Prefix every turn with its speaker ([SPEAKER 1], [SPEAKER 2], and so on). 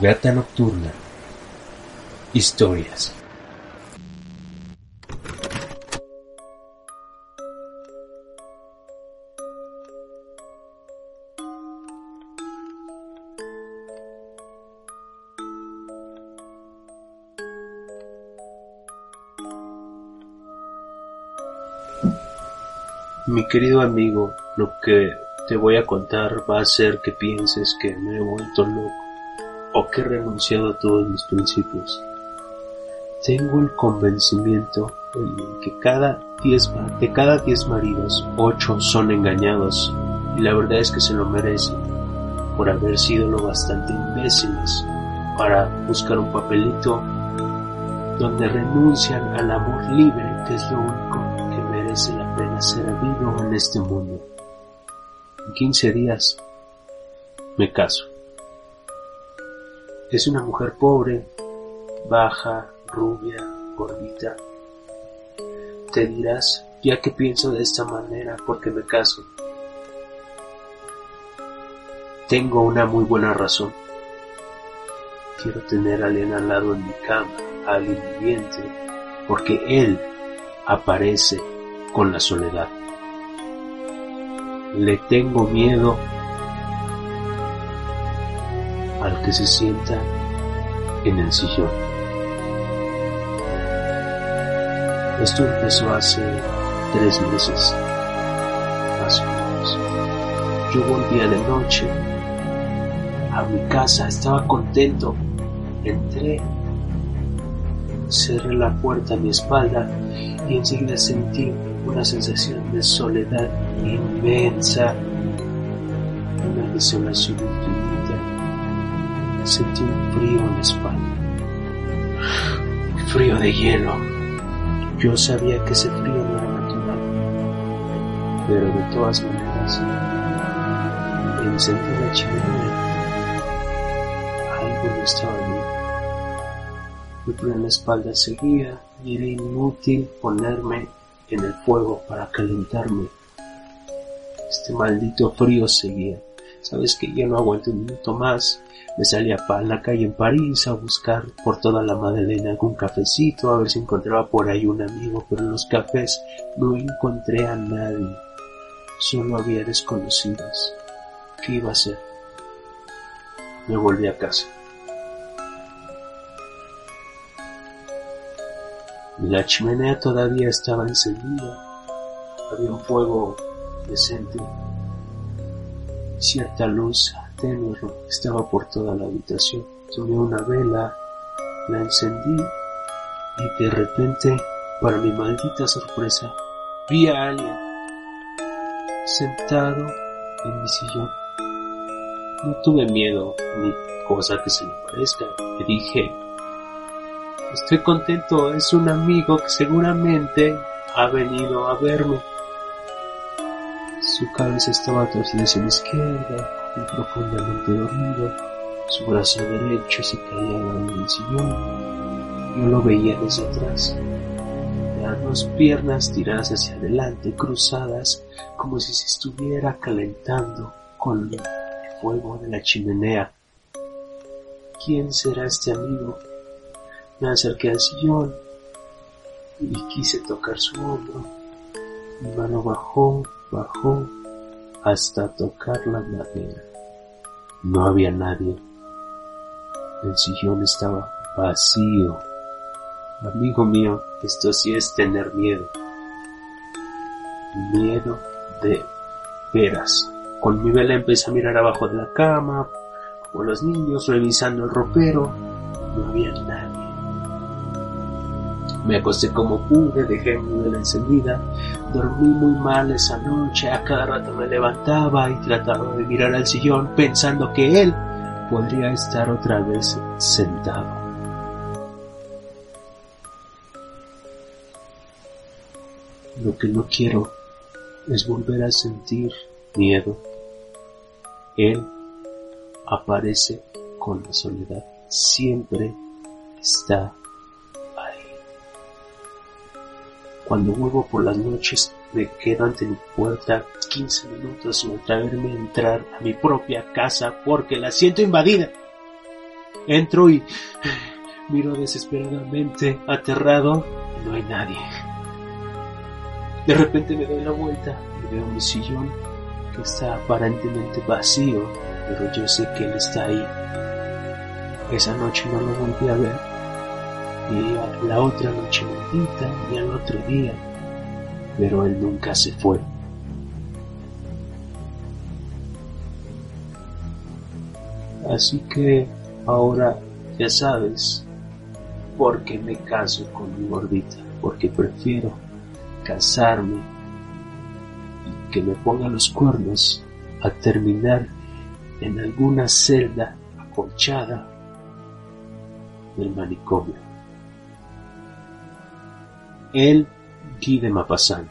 [SPEAKER 1] Fogata Nocturna. Historias.
[SPEAKER 2] Mi querido amigo, lo que te voy a contar va a hacer que pienses que me he vuelto loco o que he renunciado a todos mis principios. Tengo el convencimiento de que cada diez, de cada diez maridos, ocho son engañados y la verdad es que se lo merecen por haber sido lo bastante imbéciles para buscar un papelito donde renuncian al amor libre que es lo único que merece la pena ser vivo en este mundo. En 15 días me caso. Es una mujer pobre, baja, rubia, gordita. Te dirás, ya que pienso de esta manera porque me caso. Tengo una muy buena razón. Quiero tener a alguien al lado en mi cama, a alguien viviente, porque él aparece con la soledad. Le tengo miedo al que se sienta en el sillón. Esto empezó hace tres meses, más o menos. Yo volvía de noche a mi casa, estaba contento. Entré, cerré la puerta a mi espalda y enseguida sentí una sensación de soledad inmensa, una desolación infinita. Sentí un frío en la espalda, un frío de hielo. Yo sabía que ese frío no era natural, pero de todas maneras, encendí la chimenea. Algo no estaba bien. Mi frío en la espalda seguía y era inútil ponerme en el fuego para calentarme. Este maldito frío seguía. Sabes que ya no aguanto un minuto más. Me salía para la calle en París a buscar por toda la Madeleine algún cafecito, a ver si encontraba por ahí un amigo, pero en los cafés no encontré a nadie. Solo había desconocidos. ¿Qué iba a hacer? Me volví a casa. La chimenea todavía estaba encendida. Había un fuego decente. Cierta luz tenue estaba por toda la habitación. Tomé una vela, la encendí y de repente, para mi maldita sorpresa, vi a alguien sentado en mi sillón. No tuve miedo ni cosa que se le parezca. Le dije, Estoy contento, es un amigo que seguramente ha venido a verme. Su cabeza estaba torcida hacia la izquierda y profundamente dormido. Su brazo derecho se caía al del sillón. Yo lo veía desde atrás. Las dos piernas tiradas hacia adelante, cruzadas, como si se estuviera calentando con el fuego de la chimenea. ¿Quién será este amigo? Me acerqué al sillón y quise tocar su hombro. Mi mano bajó, bajó hasta tocar la madera. No había nadie. El sillón estaba vacío. Amigo mío, esto sí es tener miedo. Miedo de veras. Con mi vela empecé a mirar abajo de la cama, como los niños revisando el ropero. No había nadie. Me acosté como pude, dejé mi vela encendida, dormí muy mal esa noche, a cada rato me levantaba y trataba de mirar al sillón pensando que él podría estar otra vez sentado. Lo que no quiero es volver a sentir miedo. Él aparece con la soledad, siempre está Cuando vuelvo por las noches me quedo ante mi puerta 15 minutos sin atreverme a entrar a mi propia casa porque la siento invadida. Entro y miro desesperadamente, aterrado, y no hay nadie. De repente me doy la vuelta y veo mi sillón que está aparentemente vacío, pero yo sé que él está ahí. Esa noche no lo volví a ver. Y la otra noche maldita y al otro día. Pero él nunca se fue. Así que ahora ya sabes por qué me caso con mi gordita, porque prefiero casarme y que me ponga los cuernos a terminar en alguna celda acolchada del manicomio. El Guy de.